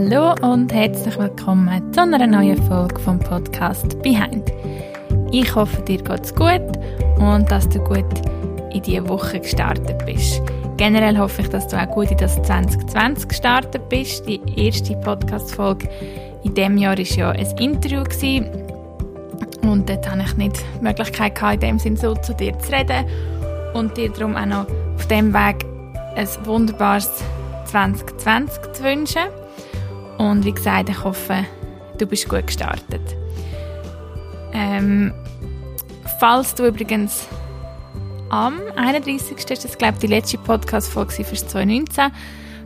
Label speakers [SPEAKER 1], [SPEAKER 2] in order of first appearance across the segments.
[SPEAKER 1] Hallo und herzlich willkommen zu einer neuen Folge vom Podcast Behind. Ich hoffe, dir geht's gut und dass du gut in diese Woche gestartet bist. Generell hoffe ich, dass du auch gut in das 2020 gestartet bist. Die erste Podcast-Folge in diesem Jahr war ja ein Interview. Gewesen. Und dort hatte ich nicht die Möglichkeit, gehabt, in dem Sinn so zu dir zu reden. Und dir darum auch noch auf dem Weg ein wunderbares 2020 zu wünschen. Und wie gesagt, ich hoffe, du bist gut gestartet. Ähm, falls du übrigens am 31. ist das, glaube ich, die letzte Podcast-Folge für 2019.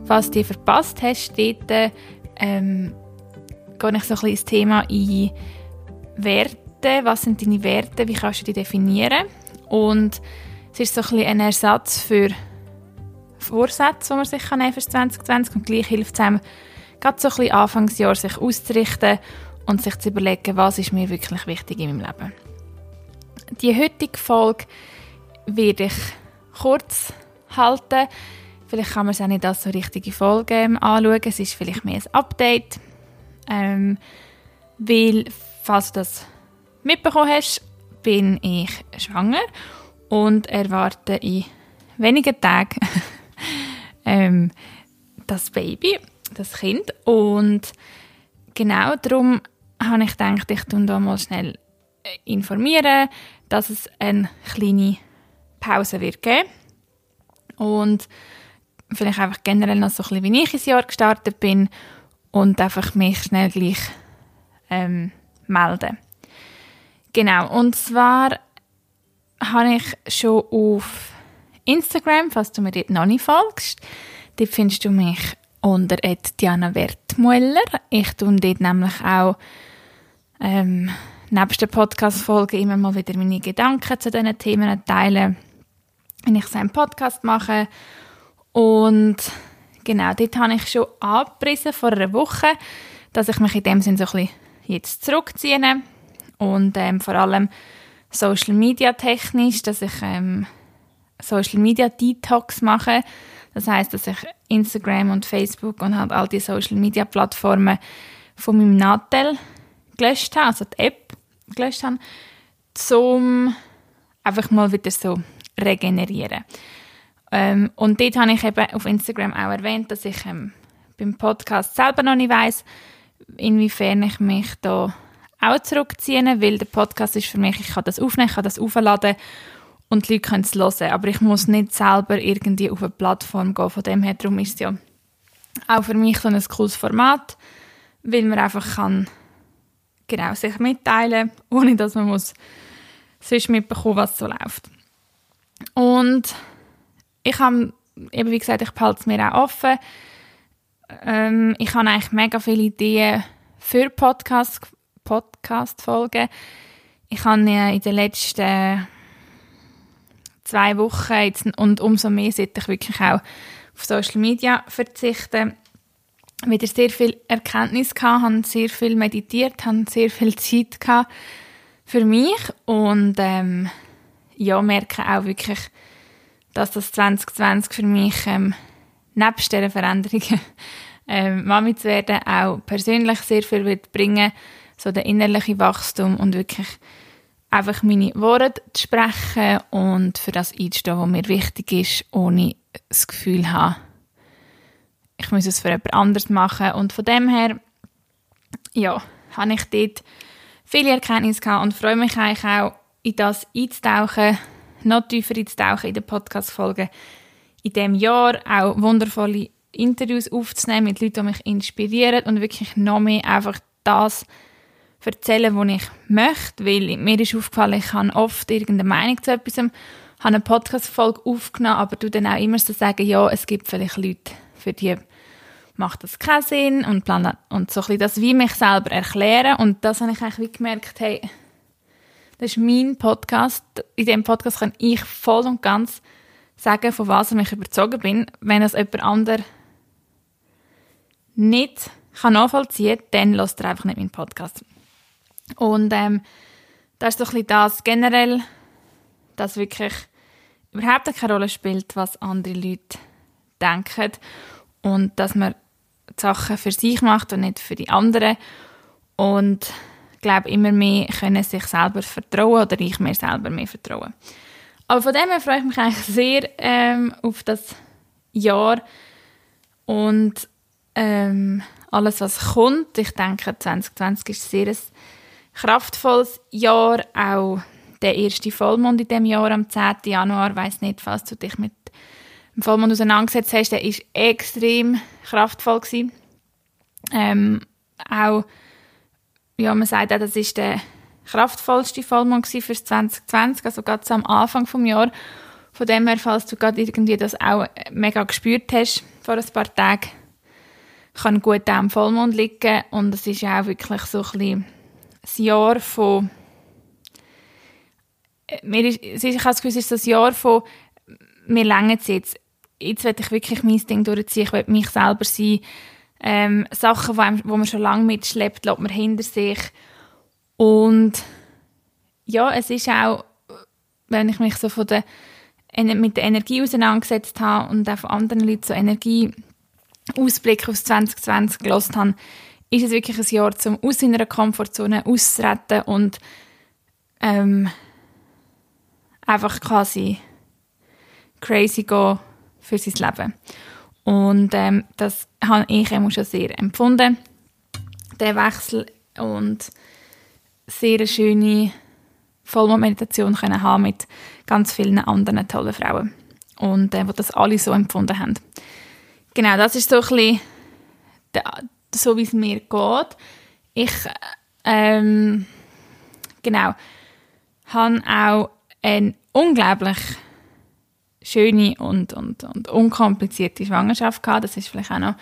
[SPEAKER 1] Falls du die verpasst hast, dort ähm, gehe ich so ein bisschen ins Thema ein Werte. Was sind deine Werte? Wie kannst du die definieren? Und es ist so ein bisschen ein Ersatz für Vorsätze, die man sich kann nehmen für 2020 und gleich hilft es einem, gerade so ein bisschen Anfangsjahr sich auszurichten und sich zu überlegen, was ist mir wirklich wichtig in meinem Leben. Die heutige Folge werde ich kurz halten. Vielleicht kann man es auch nicht als so richtige Folge ähm, anschauen. Es ist vielleicht mehr ein Update. Ähm, weil, falls du das mitbekommen hast, bin ich schwanger und erwarte in wenigen Tagen ähm, das Baby, das Kind. Und genau darum habe ich gedacht, ich tun da mal schnell äh, informieren, dass es eine kleine Pause wird geben. Und vielleicht einfach generell noch so ein bisschen, wie ich ins Jahr gestartet bin und einfach mich schnell gleich ähm, melden. Genau, und zwar habe ich schon auf Instagram, falls du mir dort noch nicht folgst, dort findest du mich unter Diana Wertmuller. Ich tue dort nämlich auch ähm, nebst der Podcast-Folge immer mal wieder meine Gedanken zu diesen Themen teilen, wenn ich so einen Podcast mache. Und genau, dort habe ich schon abgerissen vor einer Woche, dass ich mich in dem Sinne so ein bisschen jetzt zurückziehe und ähm, vor allem Social Media technisch, dass ich ähm, Social Media Detox mache. Das heißt, dass ich Instagram und Facebook und halt all die Social Media Plattformen von meinem Nattel gelöscht habe, also die App gelöscht habe, zum einfach mal wieder so regenerieren. Ähm, und dort habe ich eben auf Instagram auch erwähnt, dass ich ähm, beim Podcast selber noch nicht weiß, inwiefern ich mich da auch zurückziehen, weil der Podcast ist für mich, ich kann das aufnehmen, ich kann das aufladen und die Leute können es hören, aber ich muss nicht selber irgendwie auf eine Plattform gehen, von dem her darum ist es ja auch für mich so ein cooles Format, weil man einfach kann genau sich mitteilen, ohne dass man muss sonst mitbekommen, was so läuft. Und ich habe, eben wie gesagt, ich behalte es mir auch offen. Ähm, ich habe eigentlich mega viele Ideen für Podcast, Podcast-Folgen. Ich habe in den letzten zwei Wochen jetzt, und umso mehr sollte ich wirklich auch auf Social Media verzichten, wieder sehr viel Erkenntnis gehabt, habe sehr viel meditiert, habe sehr viel Zeit gehabt für mich. Und ähm, ja, merke auch wirklich, dass das 2020 für mich ähm, nebst dieser Veränderungen ähm, Mami zu werden auch persönlich sehr viel wird bringen, so der innerliche Wachstum und wirklich einfach meine Worte zu sprechen und für das einzustehen, was mir wichtig ist, ohne das Gefühl zu haben, ich muss es für jemand anderes machen. Und von dem her, ja, habe ich dort viele Erkenntnisse gehabt und freue mich eigentlich auch, in das einzutauchen, noch tiefer einzutauchen in den Podcast-Folgen in diesem Jahr, auch wundervolle Interviews aufzunehmen mit Leuten, die mich inspirieren und wirklich noch mehr einfach das erzählen, was ich möchte, weil mir ist aufgefallen, ich habe oft irgendeine Meinung zu etwas, habe eine Podcast-Folge aufgenommen, aber du dann auch immer so sagen, ja, es gibt vielleicht Leute, für die macht das keinen Sinn und plan und so ein bisschen das wie mich selber erklären. Und das habe ich eigentlich wie gemerkt, hey, das ist mein Podcast, in diesem Podcast kann ich voll und ganz sagen, von was ich überzogen bin, wenn es jemand anderes nicht kann nachvollziehen dann lässt er einfach nicht meinen Podcast. Und ähm, das ist so ein bisschen das generell, dass wirklich überhaupt keine Rolle spielt, was andere Leute denken und dass man die Sachen für sich macht und nicht für die anderen. Und ich glaube, immer mehr können sich selber vertrauen oder ich mir selber mehr vertrauen. Aber von dem her freue ich mich eigentlich sehr ähm, auf das Jahr und ähm, alles, was kommt. Ich denke, 2020 ist sehr ein kraftvolles Jahr. Auch der erste Vollmond in dem Jahr am 10. Januar, weiß nicht, falls du dich mit dem Vollmond auseinandergesetzt hast, der ist extrem kraftvoll gewesen. Ähm, auch, ja, man sagt auch, das ist der kraftvollste Vollmond für 2020, also ganz am Anfang vom Jahr. Von dem her, falls du gerade irgendwie das auch mega gespürt hast vor ein paar Tagen, kann gut am Vollmond liegen und es ist auch wirklich so ein bisschen das Jahr von mir ist, ich habe das Gefühl, es ist ein Jahr von mir länger jetzt. Jetzt werde ich wirklich mein Ding durchziehen, ich will mich selber sein. Ähm, Sachen, die man schon lange mitschleppt, lässt man hinter sich. Und ja, es ist auch, wenn ich mich so von der, mit der Energie auseinandergesetzt habe und auch von anderen Leuten so Energieausblick auf 2020 gelassen habe, ist es wirklich ein Jahr, um aus seiner Komfortzone auszutreten und ähm, einfach quasi crazy gehen für sein Leben. Und ähm, das habe ich immer schon sehr empfunden, der Wechsel und sehr eine schöne Vollmond-Meditation können haben mit ganz vielen anderen tollen Frauen und äh, wo das alle so empfunden haben. Genau, das ist so ein bisschen der, so, wie es mir geht. Ich ähm, genau habe auch eine unglaublich schöne und, und, und unkomplizierte Schwangerschaft gehabt. Das ist vielleicht auch noch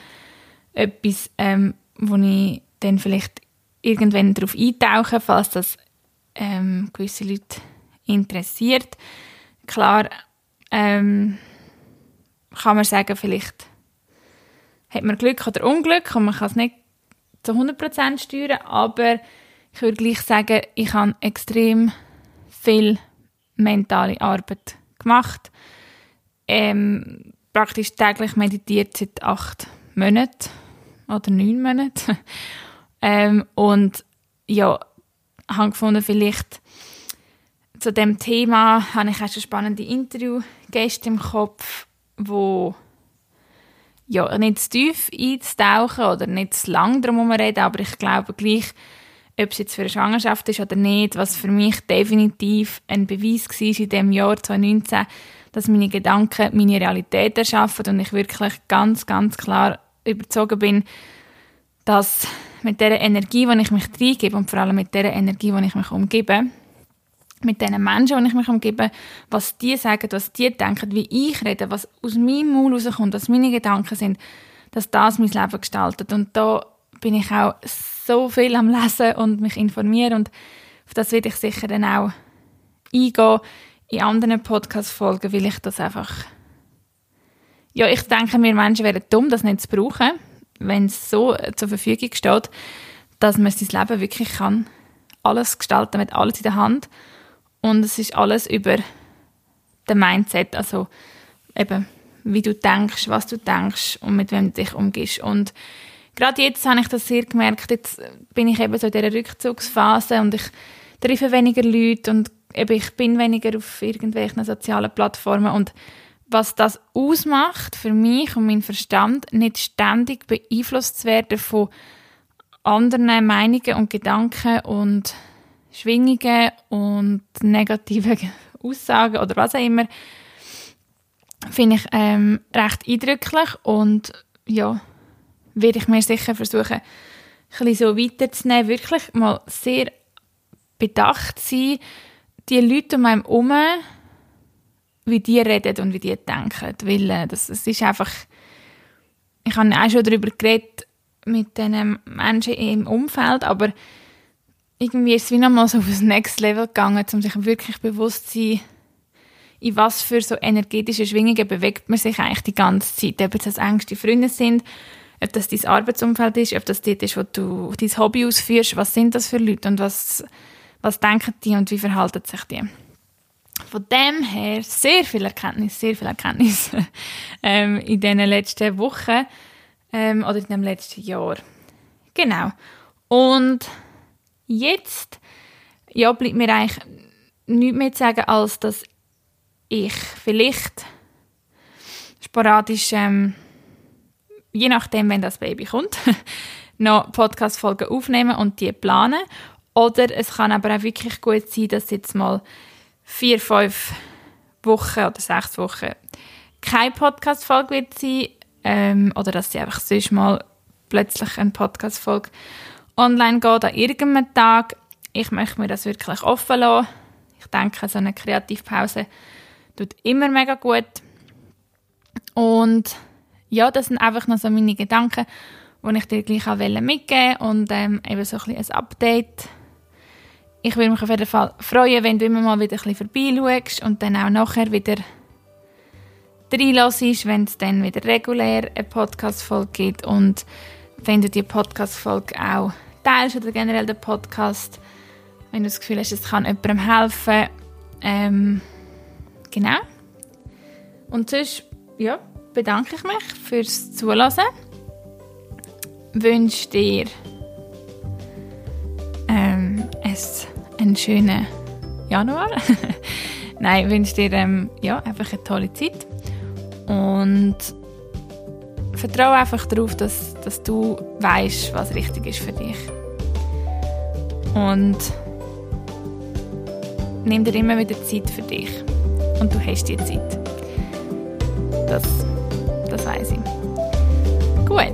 [SPEAKER 1] etwas, ähm, wo ich dann vielleicht irgendwann darauf eintauche, falls das ähm, gewisse Leute interessiert. Klar ähm, kann man sagen, vielleicht hat man Glück oder Unglück und man kann es nicht zu 100% steuern, aber ich würde gleich sagen, ich habe extrem viel mentale Arbeit gemacht. Ähm, praktisch täglich meditiert seit acht Monaten oder neun Monaten. ähm, und ja, habe gefunden, vielleicht zu dem Thema habe ich auch schon spannende Interviewgäste im Kopf, wo ja, nicht zu tief einzutauchen oder nicht zu lang darum reden, aber ich glaube gleich, ob es jetzt für eine Schwangerschaft ist oder nicht, was für mich definitiv ein Beweis war in dem Jahr 2019, dass meine Gedanken meine Realität erschaffen und ich wirklich ganz, ganz klar überzogen bin, dass mit der Energie, die ich mich reingebe und vor allem mit der Energie, die ich mich umgebe, mit den Menschen, die ich mich umgebe, was die sagen, was die denken, wie ich rede, was aus meinem Mund rauskommt, was meine Gedanken sind, dass das mein Leben gestaltet. Und da bin ich auch so viel am Lesen und mich informieren und auf das werde ich sicher dann auch eingehen in anderen Podcast-Folgen, weil ich das einfach ja, ich denke, wir Menschen wären dumm, das nicht zu brauchen, wenn es so zur Verfügung steht, dass man sein Leben wirklich kann alles gestalten, mit alles in der Hand und es ist alles über den Mindset, also eben wie du denkst, was du denkst und mit wem du dich umgehst und gerade jetzt habe ich das sehr gemerkt, jetzt bin ich eben so in dieser Rückzugsphase und ich treffe weniger Leute und eben ich bin weniger auf irgendwelchen sozialen Plattformen. Und was das ausmacht für mich und meinen Verstand, nicht ständig beeinflusst zu werden von anderen Meinungen und Gedanken und Schwingungen und negativen Aussagen oder was auch immer, finde ich ähm, recht eindrücklich und ja, werde ich mir sicher versuchen, ein so weiterzunehmen, wirklich mal sehr bedacht sein, die Leute um einen herum, wie die reden und wie die denken, weil äh, das, das ist einfach, ich habe auch schon darüber geredet mit den Menschen im Umfeld, aber irgendwie ist es wie nochmal so auf das Next Level gegangen, um sich wirklich bewusst zu sein, in was für so energetische Schwingungen bewegt man sich eigentlich die ganze Zeit. Ob das engste Freunde sind, ob das dein Arbeitsumfeld ist, ob das dort ist, wo du dein Hobby ausführst, was sind das für Leute und was, was denken die und wie verhalten sich die. Von dem her sehr viel Erkenntnis, sehr viel Erkenntnis ähm, in diesen letzten Wochen Ähm, oder in dem letzten Jahr. Genau. Und jetzt ja, bleibt mir eigentlich nichts mehr zu sagen, als dass ich vielleicht sporadisch, ähm, je nachdem, wenn das Baby kommt, noch Podcast-Folgen aufnehmen und die planen. Oder es kann aber auch wirklich gut sein, dass jetzt mal vier, fünf Wochen oder sechs Wochen keine Podcast-Folge wird sein ähm, oder dass sie einfach sonst mal plötzlich eine Podcast-Folge online geht an irgendeinem Tag. Ich möchte mir das wirklich offen lassen. Ich denke, so eine Kreativpause tut immer mega gut. Und ja, das sind einfach noch so meine Gedanken, die ich dir gleich auch mitgeben wollte und ähm, eben so ein, bisschen ein Update. Ich würde mich auf jeden Fall freuen, wenn du immer mal wieder ein bisschen vorbeischaust und dann auch nachher wieder reinlässt, wenn es dann wieder regulär eine Podcast-Folge gibt und wenn du die Podcast-Folge auch teilst oder generell den Podcast, wenn du das Gefühl hast, es kann jemandem helfen. Ähm, genau. Und sonst, ja, bedanke ich mich fürs Zuhören. Wünsche dir ähm, einen schönen Januar. Nein, wünsche dir ähm, ja, einfach eine tolle Zeit. Und vertraue einfach darauf, dass, dass du weißt, was richtig ist für dich. Und nimm dir immer wieder Zeit für dich. Und du hast die Zeit. Das, das weiß ich. Gut,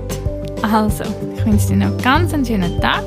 [SPEAKER 1] also, ich wünsche dir noch ganz einen schönen Tag